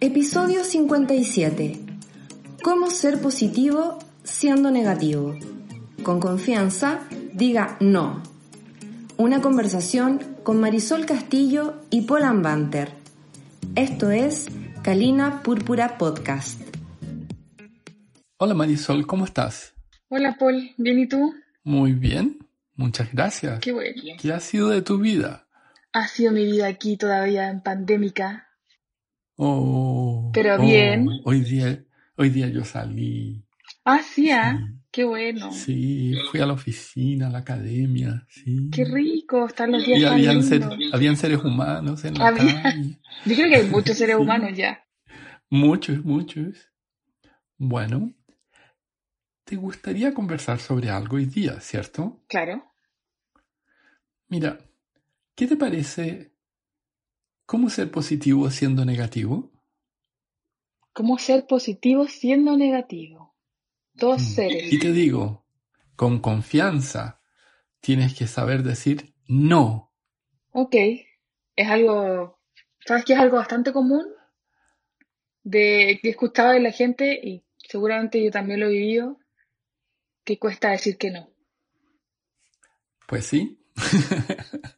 Episodio 57. ¿Cómo ser positivo siendo negativo? Con confianza, diga no. Una conversación con Marisol Castillo y Paul Ambanter. Esto es Calina Púrpura Podcast. Hola Marisol, ¿cómo estás? Hola Paul, ¿bien y tú? Muy bien, muchas gracias. Qué bueno. ¿Qué ha sido de tu vida? Ha sido mi vida aquí todavía en pandémica. Oh, Pero oh, bien. Hoy día, hoy día yo salí. Ah, sí, ¿ah? Sí. Qué bueno. Sí, fui a la oficina, a la academia, sí. Qué rico, están los días Y tan habían, ser- habían seres humanos en la Había- calle. Yo creo que hay muchos seres Sí. humanos ya. Muchos, muchos. Bueno, te gustaría conversar sobre algo hoy día, ¿cierto? Claro. Mira, ¿qué te parece cómo ser positivo siendo negativo? ¿Cómo ser positivo siendo negativo? Dos Mm. seres. Y te digo, con confianza, tienes que saber decir no. Ok. Es algo, ¿sabes qué es algo bastante común? De que he escuchado de la gente, y seguramente yo también lo he vivido, que cuesta decir que no. Pues sí.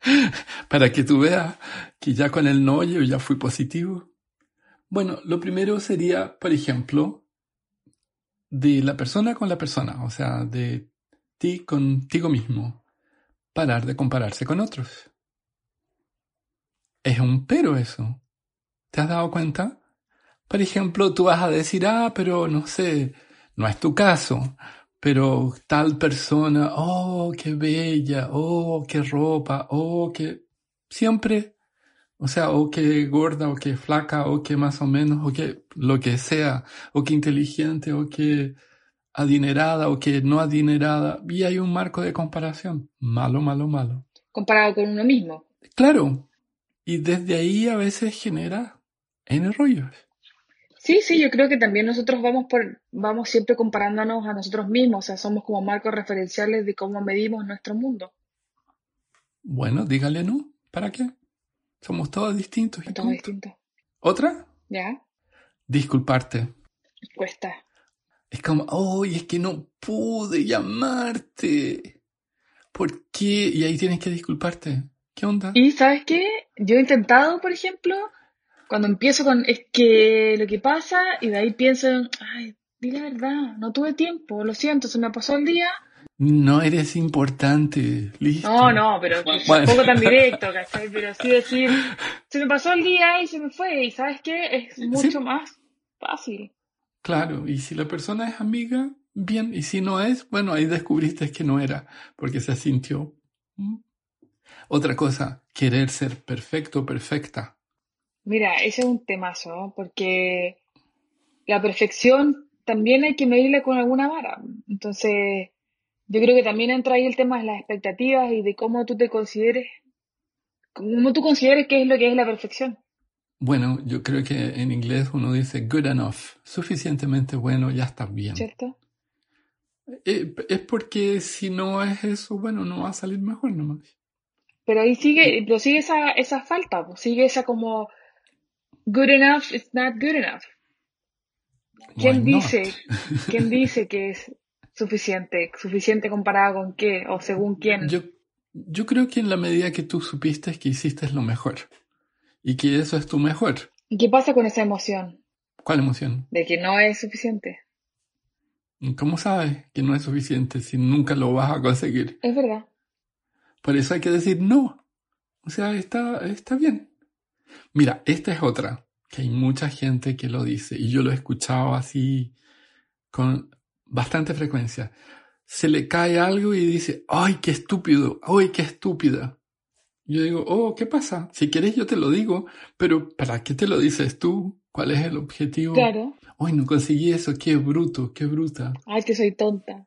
Para que tú veas que ya con el no yo ya fui positivo. Bueno, lo primero sería, por ejemplo, de la persona con la persona, o sea, de ti contigo mismo. Parar de compararse con otros. Es un pero eso. ¿Te has dado cuenta? Por ejemplo, tú vas a decir, ah, pero no sé, no es tu caso, pero tal persona, oh, qué bella, oh, qué ropa, oh, qué... Siempre, o sea, o qué gorda, o qué flaca, o qué más o menos, o qué lo que sea, o qué inteligente, o qué adinerada, o qué no adinerada, y hay un marco de comparación. Malo, malo, malo. Comparado con uno mismo. Claro, y desde ahí a veces genera N rollos. Sí, sí, yo creo que también nosotros vamos por, vamos siempre comparándonos a nosotros mismos, o sea, somos como marcos referenciales de cómo medimos nuestro mundo. Bueno, dígale no, ¿para qué? Somos todos distintos. y Todo punto. distinto. ¿Otra? ¿Ya? Disculparte. Cuesta. Es como, oh, es que no pude llamarte. ¿Por qué? Y ahí tienes que disculparte. ¿Qué onda? Y ¿sabes qué? Yo he intentado, por ejemplo, cuando empiezo con es que lo que pasa y de ahí pienso, en, ay, di la verdad, no tuve tiempo, lo siento, se me pasó el día. No eres importante. Listo. No, no, pero Bueno. tampoco tan directo, ¿cachai? Pero sí decir, se me pasó el día y se me fue, y ¿sabes qué? Es mucho más fácil. Claro, y si la persona es amiga, bien. Y si no es, bueno, ahí descubriste que no era, porque se sintió. ¿Mm? Otra cosa, querer ser perfecto, perfecta. Mira, ese es un temazo, ¿no? porque la perfección también hay que medirla con alguna vara. Entonces, yo creo que también entra ahí el tema de las expectativas y de cómo tú te consideres, cómo tú consideres qué es lo que es la perfección. Bueno, yo creo que en inglés uno dice good enough, suficientemente bueno, ya está bien. ¿Cierto? Eh, es porque si no es eso, bueno, no va a salir mejor nomás. Pero ahí sigue, pero sigue esa, esa falta, pues, sigue esa como good enough is not good enough. ¿Quién Why dice, quién dice que es suficiente? ¿Suficiente comparado con qué? ¿O según quién? Yo, yo creo que en la medida que tú supiste que hiciste lo mejor y que eso es tu mejor, ¿Y qué pasa con esa emoción ¿cuál emoción? de que no es suficiente? ¿Cómo sabes que no es suficiente si nunca lo vas a conseguir? Es verdad. Por eso hay que decir no. O sea, está, está bien. Mira, esta es otra, que hay mucha gente que lo dice y yo lo he escuchado así con bastante frecuencia. Se le cae algo y dice, ay, qué estúpido, ay, qué estúpida. Yo digo, oh, ¿qué pasa? Si quieres yo te lo digo, pero ¿para qué te lo dices tú? ¿Cuál es el objetivo? Claro. Hoy no conseguí eso, qué bruto, qué bruta. Ay, que soy tonta.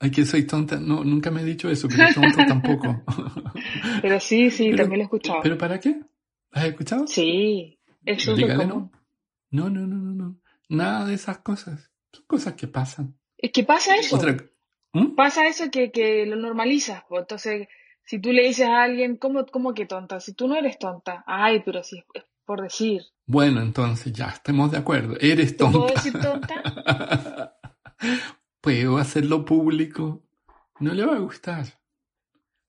Ay, que soy tonta. No, nunca me he dicho eso, pero tonta tampoco. Pero sí, sí, Pero- también lo he escuchado. ¿Pero para qué? ¿Has escuchado? Sí, es Dígale no. No, no, no, no, no. Nada de esas cosas. Son cosas que pasan. Es que pasa eso. Otra... ¿Mm? Pasa eso que, que lo normalizas. pues. Entonces, si tú le dices a alguien, ¿cómo, ¿cómo que tonta? Si tú no eres tonta. Ay, pero si es por decir. Bueno, entonces ya, estemos de acuerdo. Eres ¿Te puedo tonta. decir tonta? Puedo hacerlo público. No le va a gustar.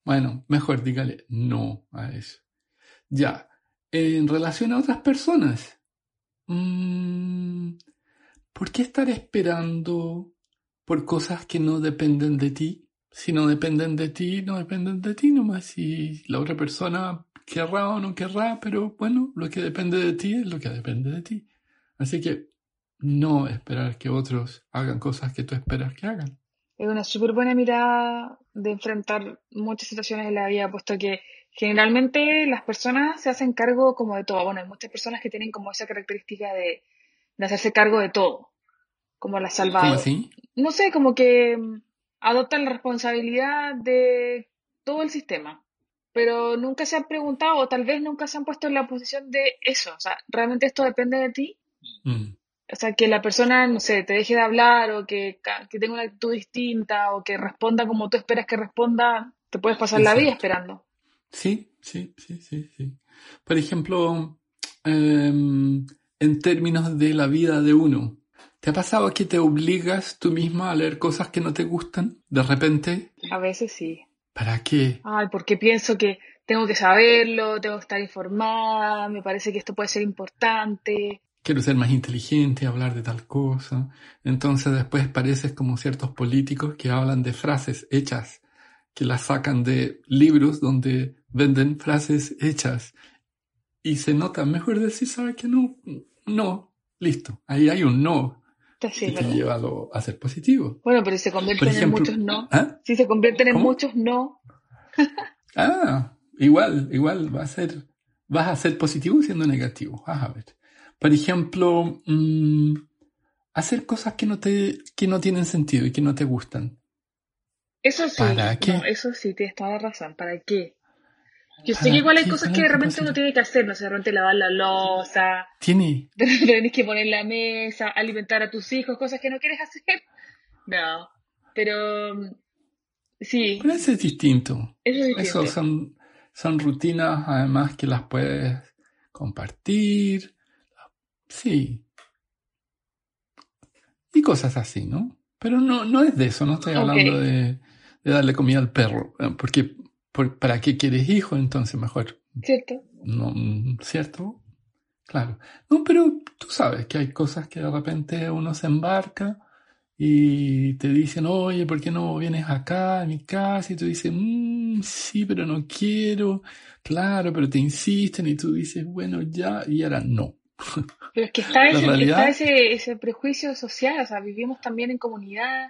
Bueno, mejor dígale no a eso. Ya. En relación a otras personas. mm, ¿Por qué estar esperando por cosas que no dependen de ti? Si no dependen de ti, no dependen de ti nomás. Si la otra persona querrá o no querrá, pero bueno, lo que depende de ti es lo que depende de ti. Así que no esperar que otros hagan cosas que tú esperas que hagan. Es una súper buena mirada de enfrentar muchas situaciones en la vida, puesto que generalmente las personas se hacen cargo como de todo. Bueno, hay muchas personas que tienen como esa característica de, de hacerse cargo de todo, como la ¿Cómo salvadora. así? No sé, como que mm, adoptan la responsabilidad de todo el sistema, pero nunca se han preguntado o tal vez nunca se han puesto en la posición de eso. O sea, ¿realmente esto depende de ti? Mm, O sea, que la persona, no sé, te deje de hablar o que, que tenga una actitud distinta o que responda como tú esperas que responda, te puedes pasar la vida esperando. Sí, sí, sí, sí, sí. Por ejemplo, em, en términos de la vida de uno, ¿te ha pasado que te obligas tú misma a leer cosas que no te gustan? De repente, A veces sí. ¿para qué? Ay, porque pienso que tengo que saberlo, tengo que estar informada, me parece que esto puede ser importante. Quiero ser más inteligente, hablar de tal cosa. Entonces después pareces como ciertos políticos que hablan de frases hechas, que las sacan de libros donde venden frases hechas. Y se nota, mejor decir, ¿sabe que no? No, listo. Ahí hay un no. Sí, y te ¿verdad? lleva a, ser positivo. Bueno, pero si se convierten Por en ejemplo, muchos no. ¿ah? Si se convierten en ¿Cómo? muchos no. Ah, igual, igual va a ser, vas a ser positivo siendo negativo. Vas a ver. Por ejemplo, mm, hacer cosas que no te, que no tienen sentido y que no te gustan. Eso sí, ¿Para qué? no, eso sí, tienes toda la razón. ¿Para qué? Yo sé ¿Para que igual hay cosas ¿Cuál que de repente uno tiene que hacer, no sé, de repente lavar la loza, Tiene, tenés que poner la mesa, alimentar a tus hijos, cosas que no quieres hacer. No, pero mm, sí, pero eso es distinto. eso es distinto. Eso son, son rutinas además que las puedes compartir. Sí. Y cosas así, ¿no? Pero no, no es de eso, no estoy hablando de, de darle comida al perro. eh, Porque, por- ¿para qué quieres hijo? Entonces mejor, ¿Cierto? no, ¿cierto? Claro. No, pero tú sabes que hay cosas que de repente uno se embarca y te dicen, oye, ¿por qué no vienes acá a mi casa? Y tú dices, "Mm, sí, pero no quiero. Claro, pero te insisten y tú dices, bueno, ya, y ahora no. Pero es que está ese, realidad- está ese, ese prejuicio social, o sea, vivimos también en comunidad,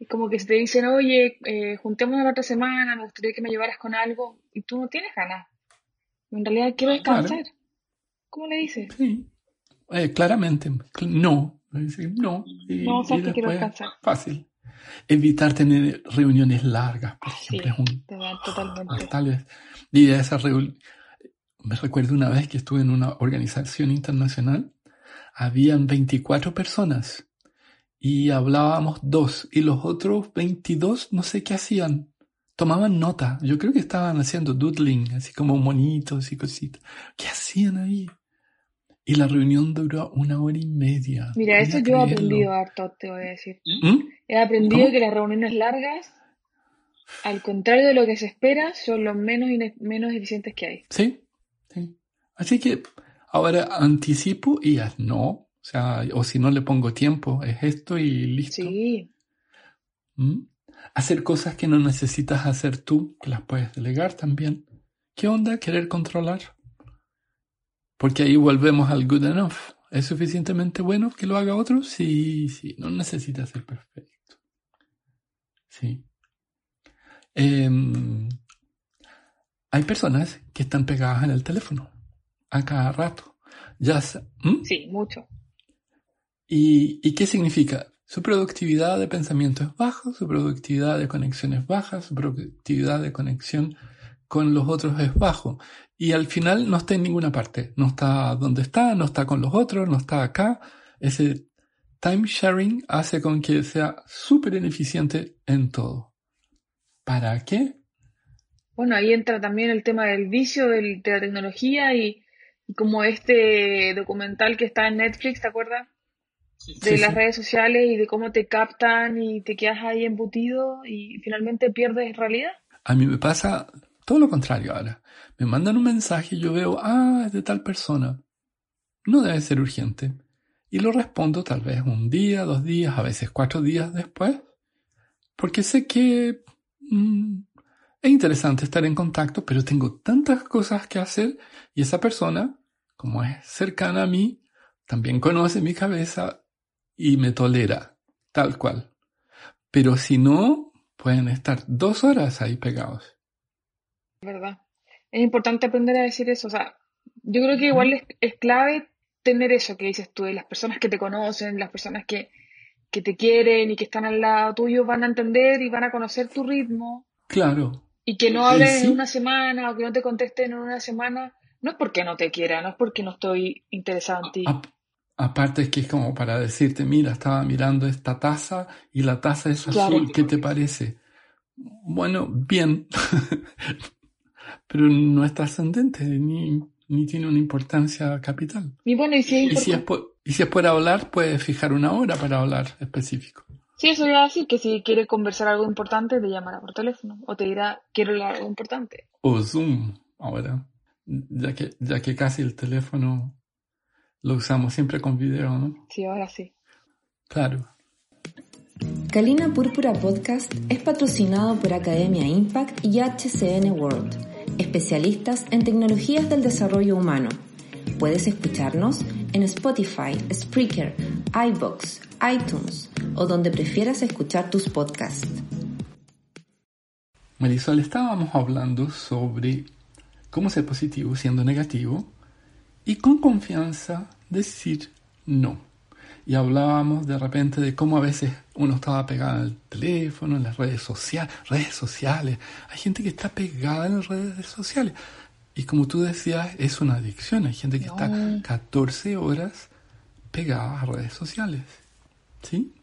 es como que si te dicen, oye, eh, juntémonos la otra semana, me gustaría que me llevaras con algo, y tú no tienes ganas. En realidad quiero Claro. descansar. ¿Cómo le dices? Sí, Eh, claramente, cl- no. No. Y, No, y que quiero descansar. fácil. Evitar tener reuniones largas, por Sí, ejemplo, te dan totalmente. Tal vez. Y de esa reunión, me recuerdo una vez que estuve en una organización internacional, habían 24 personas y hablábamos dos y los otros 22 no sé qué hacían. Tomaban nota. Yo creo que estaban haciendo doodling, así como monitos y cositas. ¿Qué hacían ahí? Y la reunión duró una hora y media. Mira, ¿Podría eso yo he aprendido harto, te voy a decir. ¿Mm? He aprendido ¿Cómo? que las reuniones largas, al contrario de lo que se espera, son los menos, menos eficientes que hay. Sí, sí. Así que ahora anticipo y ya no. O sea, o si no le pongo tiempo, es esto y listo. Sí, ¿Mm? Hacer cosas que no necesitas hacer tú, que las puedes delegar también. ¿Qué onda? Querer controlar. Porque ahí volvemos al good enough. ¿Es suficientemente bueno que lo haga otro? Sí, sí. No necesita ser perfecto. Sí. Em, hay personas que están pegadas en el teléfono a cada rato. Ya Sí, mucho. ¿Y, ¿Y qué significa? Su productividad de pensamiento es baja, su productividad de conexión es baja, su productividad de conexión con los otros es bajo. Y al final no está en ninguna parte. No está donde está, no está con los otros, no está acá. Ese time sharing hace con que sea súper ineficiente en todo. ¿Para qué? Bueno, ahí entra también el tema del vicio de la tecnología y, como este documental que está en Netflix, ¿te acuerdas? De las redes sociales y de cómo te captan y te quedas ahí embutido y finalmente pierdes realidad. A mí me pasa todo lo contrario ahora. Me mandan un mensaje y yo veo, ah, es de tal persona. No debe ser urgente. Y lo respondo tal vez un día, dos días, a veces cuatro días después. Porque sé que mm, es interesante estar en contacto, pero tengo tantas cosas que hacer y esa persona, como es cercana a mí, también conoce mi cabeza y me tolera, tal cual. Pero si no, pueden estar dos horas ahí pegados. ¿Verdad? Es importante aprender a decir eso. O sea, yo creo que igual es, clave tener eso que dices tú, de las personas que te conocen, las personas que, que te quieren y que están al lado tuyo van a entender y van a conocer tu ritmo. Claro. Y que no hablen en una semana o que no te contesten en una semana, no es porque no te quiera, no es porque no estoy interesado en ti. Aparte es que es como para decirte, mira, estaba mirando esta taza y la taza es azul, ¿qué te parece? Bueno, bien, pero no es trascendente ni, ni tiene una importancia capital. Y bueno, y si, es, y si es por hablar, puedes fijar una hora para hablar específico. Sí, eso iba a decir que si quiere conversar algo importante, te llamará por teléfono o te dirá, quiero hablar algo importante. O Zoom, ahora, ya que, ya que casi el teléfono lo usamos siempre con video, ¿no? Sí, ahora sí. Claro. Calina Púrpura Podcast es patrocinado por Academia Impact y HCN World, especialistas en tecnologías del desarrollo humano. Puedes escucharnos en Spotify, Spreaker, iBox, iTunes o donde prefieras escuchar tus podcasts. Marisol, estábamos hablando sobre cómo ser positivo siendo negativo y con confianza decir no. Y hablábamos de repente de cómo a veces uno estaba pegado al teléfono, en las redes sociales, redes sociales. Hay gente que está pegada en las redes sociales. Y como tú decías, es una adicción. Hay gente que está 14 horas pegada a redes sociales. ¿Sí?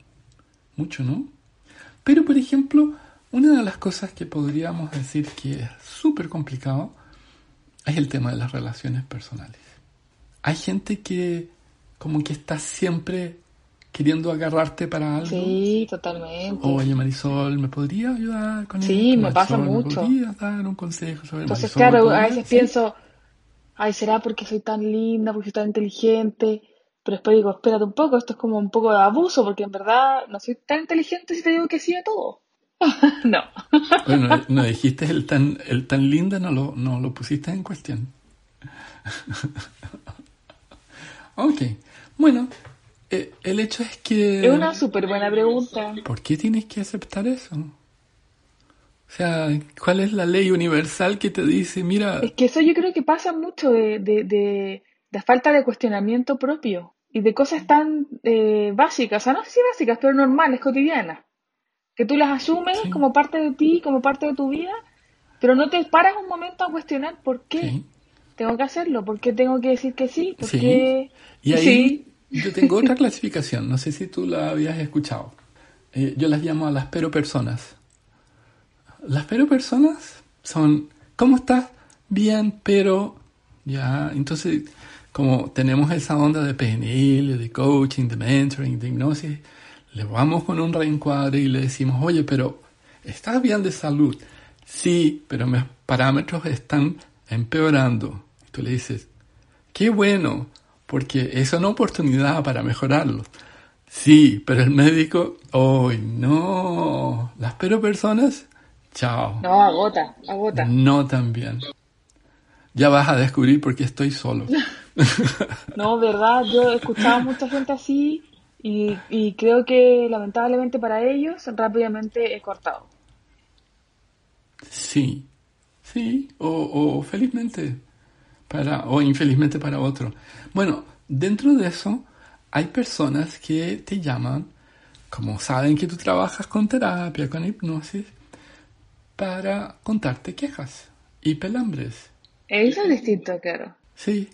Mucho, ¿no? Pero, por ejemplo, una de las cosas que podríamos decir que es súper complicado es el tema de las relaciones personales hay gente que como que está siempre queriendo agarrarte para algo. Sí, totalmente. Oye, Marisol, ¿me podría ayudar con eso? Sí, me pasa mucho. ¿Me podrías dar un consejo sobre Entonces, claro, a veces pienso, ay, ¿será porque soy tan linda, porque soy tan inteligente? Pero después digo, espérate un poco, esto es como un poco de abuso, porque en verdad no soy tan inteligente si te digo que sí a todo. no. bueno, no dijiste el tan, el tan linda, no lo, no lo pusiste en cuestión. Ok. Bueno, eh, el hecho es que... Es una súper buena pregunta. ¿Por qué tienes que aceptar eso? O sea, ¿cuál es la ley universal que te dice, mira... Es que eso yo creo que pasa mucho de, de, de, falta de cuestionamiento propio y de cosas tan eh, básicas, o sea, no sé si básicas, pero normales, cotidianas, que tú las asumes como parte de ti, como parte de tu vida, pero no te paras un momento a cuestionar por qué tengo que hacerlo, ¿por qué tengo que decir que sí? Porque... Y ahí yo tengo otra clasificación, no sé si tú la habías escuchado. Eh, yo las llamo a las pero personas. Las pero personas son, ¿cómo estás? Bien, pero... Ya, entonces, como tenemos esa onda de PNL, de coaching, de mentoring, de hipnosis, le vamos con un reencuadre y le decimos, oye, pero ¿estás bien de salud? Sí, pero mis parámetros están empeorando tú le dices, qué bueno, porque es una oportunidad para mejorarlo. Sí, pero el médico, hoy no, las pero personas, chao. No, agota, agota. No también. Ya vas a descubrir por qué estoy solo. no, verdad, yo he escuchado a mucha gente así y, y creo que lamentablemente para ellos rápidamente he cortado. Sí, Sí, o, o felizmente para, o infelizmente para otro. Bueno, dentro de eso hay personas que te llaman, como saben que tú trabajas con terapia, con hipnosis, para contarte quejas y pelambres. Eso es distinto, claro. Sí.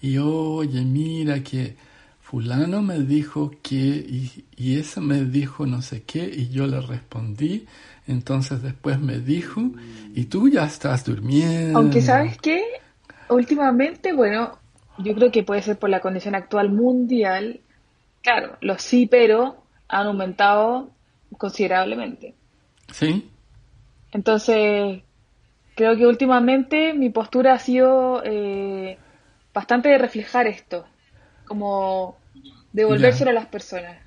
Y oye, mira que fulano me dijo que y, y eso me dijo no sé qué y yo le respondí. Entonces después me dijo y tú ya estás durmiendo. Aunque sabes qué, últimamente, bueno, yo creo que puede ser por la condición actual mundial. Claro, los sí, pero han aumentado considerablemente. Sí. Entonces, creo que últimamente mi postura ha sido eh, bastante de reflejar esto, como devolvérselo a las personas.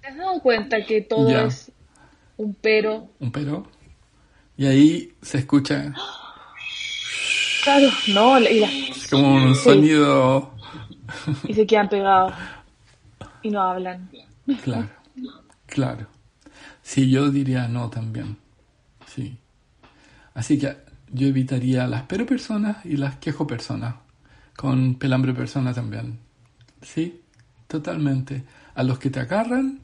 ¿Te has dado cuenta que todo Ya. es un pero? Un pero. Y ahí se escucha Claro, no, y, es como un Sí. sonido. y se quedan pegados y no hablan. Claro, claro. Sí, yo diría no también. Sí. Así que yo evitaría las pero personas y las quejo personas. Con pelambre persona también. Sí, totalmente. A los que te agarran.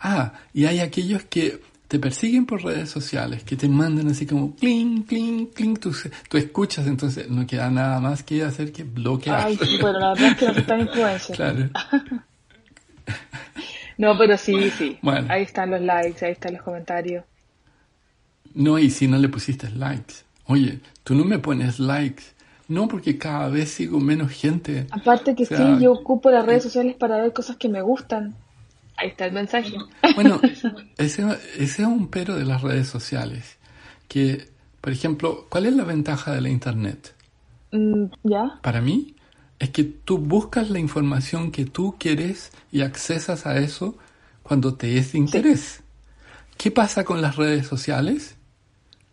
Ah, y hay aquellos que te persiguen por redes sociales, que te mandan así como clink, clink, clink. Tú, tú escuchas, entonces no queda nada más que hacer que bloquear. Ay, sí, bueno, la verdad es que no soy tan influencer. claro. No, pero sí, sí. Bueno. Ahí están los likes, ahí están los comentarios. No, y si no le pusiste likes. Oye, tú no me pones likes. No, porque cada vez sigo menos gente. Aparte que O sea, sí, yo ocupo las redes sociales para ver cosas que me gustan. Ahí está el mensaje. Bueno, ese, ese es un pero de las redes sociales. Que, por ejemplo, ¿cuál es la ventaja de la Internet? Mm, ¿Ya? Para mí, es que tú buscas la información que tú quieres y accesas a eso cuando te es de interés. ¿Qué pasa con las redes sociales?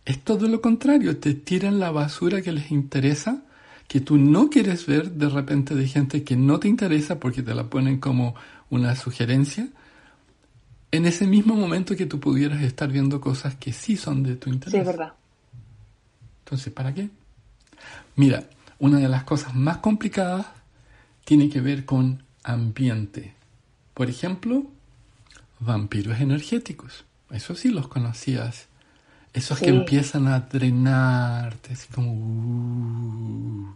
Es todo lo contrario, te tiran la basura que les interesa, que tú no quieres ver de repente de gente que no te interesa porque te la ponen como una sugerencia, en ese mismo momento que tú pudieras estar viendo cosas que sí son de tu interés. Sí, es verdad. Entonces, ¿para qué? Mira, una de las cosas más complicadas tiene que ver con ambiente. Por ejemplo, vampiros energéticos. Eso sí los conocías. Esos que Sí. empiezan a drenarte, así como... "Uh",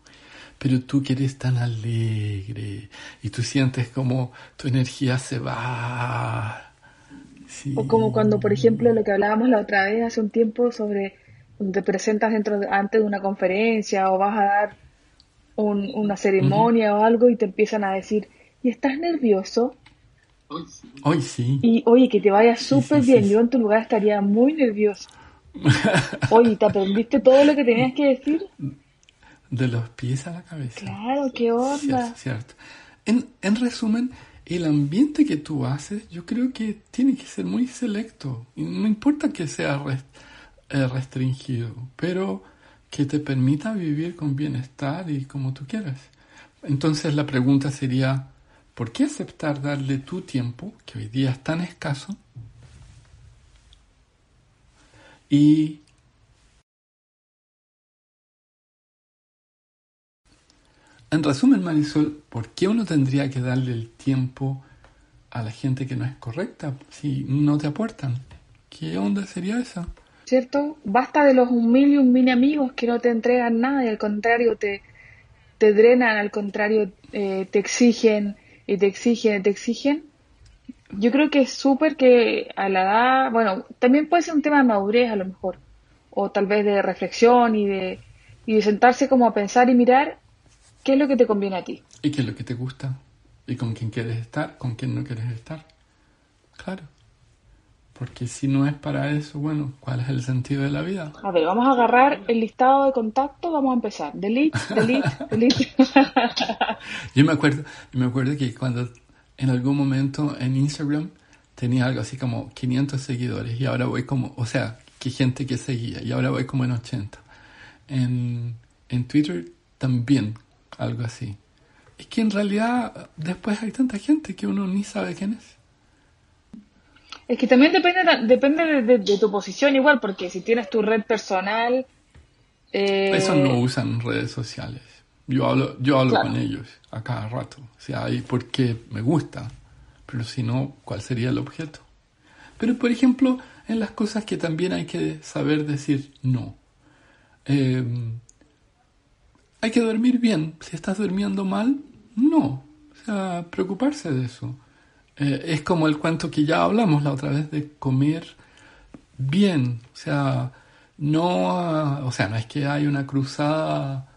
pero tú que eres tan alegre y tú sientes como tu energía se va. Sí. O como cuando, por ejemplo, lo que hablábamos la otra vez hace un tiempo sobre te presentas dentro de- antes de una conferencia o vas a dar un- una ceremonia o algo y te empiezan a decir, ¿y estás nervioso? Hoy sí. Y oye, que te vaya súper sí, bien, sí. yo en tu lugar estaría muy nervioso. Oye, ¿te aprendiste todo lo que tenías que decir? De los pies a la cabeza. Claro, qué onda. Cierto, cierto. En, en resumen, el ambiente que tú haces, yo creo que tiene que ser muy selecto. No importa que sea eh, restringido, pero que te permita vivir con bienestar y como tú quieras. Entonces la pregunta sería, ¿por qué aceptar darle tu tiempo, que hoy día es tan escaso, y En resumen, Marisol, ¿por qué uno tendría que darle el tiempo a la gente que no es correcta si no te aportan? ¿Qué onda sería esa? ¿Cierto? Basta de los un mil y un mil amigos que no te entregan nada y al contrario te, te drenan, al contrario eh, te exigen y te exigen y te exigen. Yo creo que es súper que a la edad, bueno, también puede ser un tema de madurez a lo mejor, o tal vez de reflexión y de, y de sentarse como a pensar y mirar qué es lo que te conviene a ti. ¿Y qué es lo que te gusta? ¿Y con quién quieres estar? ¿Con quién no quieres estar? Claro. Porque si no es para eso, bueno, ¿cuál es el sentido de la vida? A ver, vamos a agarrar el listado de contactos, vamos a empezar. Delete, delete, delete. Yo me acuerdo, yo me acuerdo que cuando en algún momento en Instagram tenía algo así como 500 seguidores y ahora voy como, o sea, que gente que seguía y ahora voy como en 80. En, en Twitter también algo así. Es que en realidad después hay tanta gente que uno ni sabe quién es. Es que también depende, depende de, de- de tu posición igual, porque si tienes tu red personal, Eh, Eso no usan redes sociales. Yo hablo, yo hablo con ellos a cada rato. O sea, ahí porque me gusta. Pero si no, ¿cuál sería el objeto? Pero, por ejemplo, en las cosas que también hay que saber decir no. Eh, hay que dormir bien. Si estás durmiendo mal, no. O sea, preocuparse de eso. Eh, es como el cuento que ya hablamos la otra vez de comer bien. O sea, no, o sea, no es que hay una cruzada,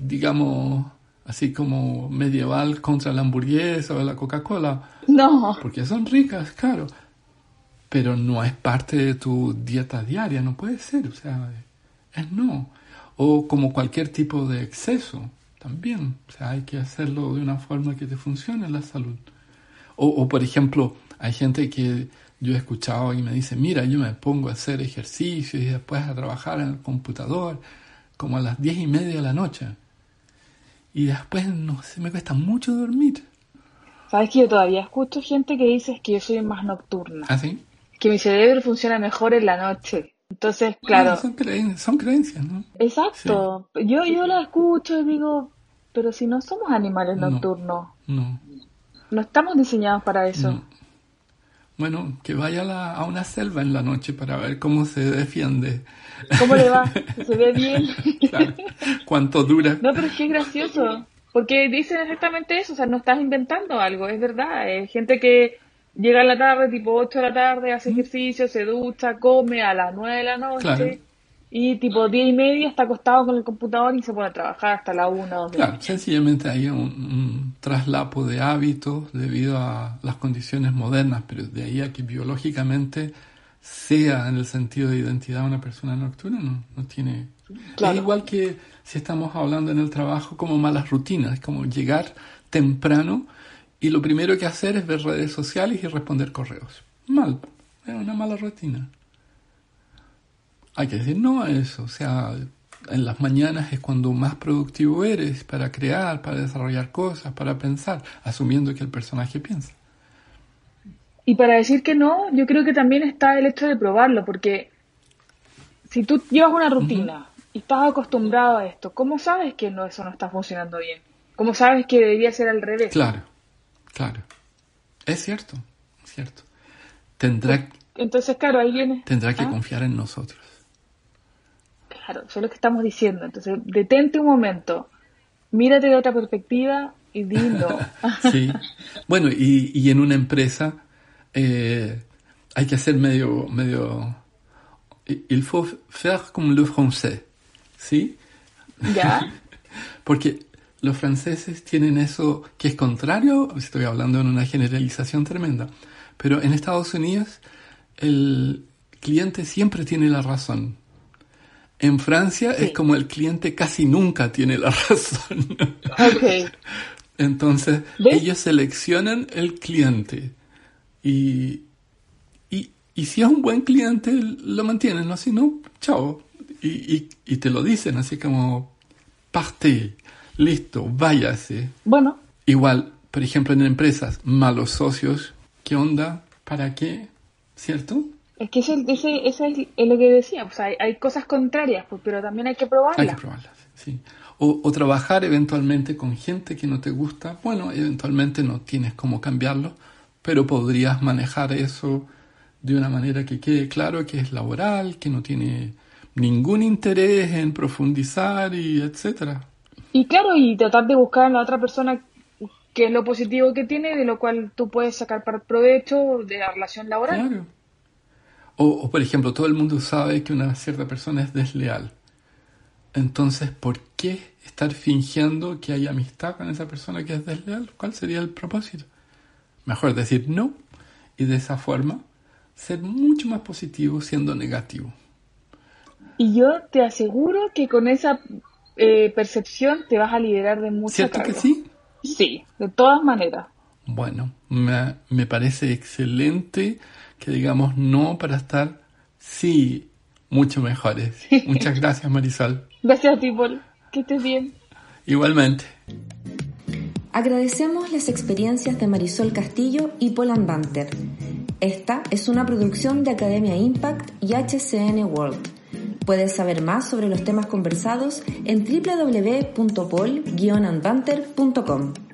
digamos, así como medieval contra la hamburguesa o la Coca-Cola. No. Porque son ricas, claro. Pero no es parte de tu dieta diaria, no puede ser, o sea, es no. O como cualquier tipo de exceso, también. O sea, hay que hacerlo de una forma que te funcione la salud. O, o por ejemplo, hay gente que yo he escuchado y me dice, mira, yo me pongo a hacer ejercicio y después a trabajar en el computador como a las diez y media de la noche. Y después, no sé, me cuesta mucho dormir. ¿Sabes que yo todavía escucho gente que dice que yo soy más nocturna? ¿Ah, sí? Que mi cerebro funciona mejor en la noche. Entonces, claro. son, creen son, creencias, ¿no? Exacto. Sí. Yo, yo la escucho y digo, pero si no somos animales No. nocturnos, No. no estamos diseñados para eso. no. Bueno, que vaya a, la- a una selva en la noche para ver cómo se defiende. ¿Cómo le va? ¿Se ve bien? Claro. Cuánto dura. No, pero es que es gracioso. Porque dicen exactamente eso, o sea, no estás inventando algo, es verdad. Es gente que llega en la tarde, tipo 8 de la tarde, hace ejercicio, se ducha, come a las 9 de la noche. Claro. Y tipo 10 y media está acostado con el computador y se pone a trabajar hasta la 1 o 2 Claro, sencillamente hay un, un traslapo de hábitos debido a las condiciones modernas, pero de ahí a que biológicamente sea en el sentido de identidad una persona nocturna, no, no tiene... Claro. Es igual que si estamos hablando en el trabajo como malas rutinas, es como llegar temprano y lo primero que hacer es ver redes sociales y responder correos. Mal, es una mala rutina. Hay que decir no a eso, o sea, en las mañanas es cuando más productivo eres para crear, para desarrollar cosas, para pensar, asumiendo que el personaje piensa. Y para decir que no, yo creo que también está el hecho de probarlo, porque si tú llevas una rutina y estás acostumbrado a esto, ¿cómo sabes que no eso no está funcionando bien? ¿Cómo sabes que debería ser al revés? Claro, claro. Es cierto, es cierto. Tendrá, Entonces, claro, ahí viene. tendrá que ¿Ah? confiar en nosotros. Claro, eso es lo que estamos diciendo. Entonces, detente un momento, mírate de otra perspectiva y dilo. Sí. Bueno, y, y en una empresa eh, hay que hacer medio, medio... Il faut faire comme le français, ¿sí? ¿Ya? Porque los franceses tienen eso que es contrario, estoy hablando en una generalización tremenda, pero en Estados Unidos el cliente siempre tiene la razón. En Francia es como el cliente casi nunca tiene la razón. Ok. Entonces ¿Ves? ellos seleccionan el cliente y, y, y si es un buen cliente lo mantienen, ¿no? Si no, chao. Y, y, y te lo dicen así como, parte, listo, váyase. Bueno, Igual, por ejemplo, en empresas, malos socios, ¿qué onda? ¿Para qué? ¿Cierto? Es que ese, ese, ese es, es lo que decía. O sea, hay, hay cosas contrarias, pues, pero también hay que probarlas. Hay que probarlas, sí. O, o trabajar eventualmente con gente que no te gusta. Bueno, eventualmente no tienes cómo cambiarlo, pero podrías manejar eso de una manera que quede claro que es laboral, que no tiene ningún interés en profundizar y etcétera. Y claro, y tratar de buscar en la otra persona qué es lo positivo que tiene, de lo cual tú puedes sacar para provecho de la relación laboral. Claro. O, o, por ejemplo, todo el mundo sabe que una cierta persona es desleal. Entonces, ¿por qué estar fingiendo que hay amistad con esa persona que es desleal? ¿Cuál sería el propósito? Mejor decir no y de esa forma ser mucho más positivo siendo negativo. Y yo te aseguro que con esa eh, percepción te vas a liberar de mucha ¿Cierto que sí? Sí, de todas maneras. Bueno, me, me parece excelente que digamos no para estar sí mucho mejores. Muchas gracias Marisol. Gracias a ti, Paul. Que estés bien. Igualmente. Agradecemos las experiencias de Marisol Castillo y Paul Banter. Esta es una producción de Academia Impact y HCN World. Puedes saber más sobre los temas conversados en www.pol-andbanter.com.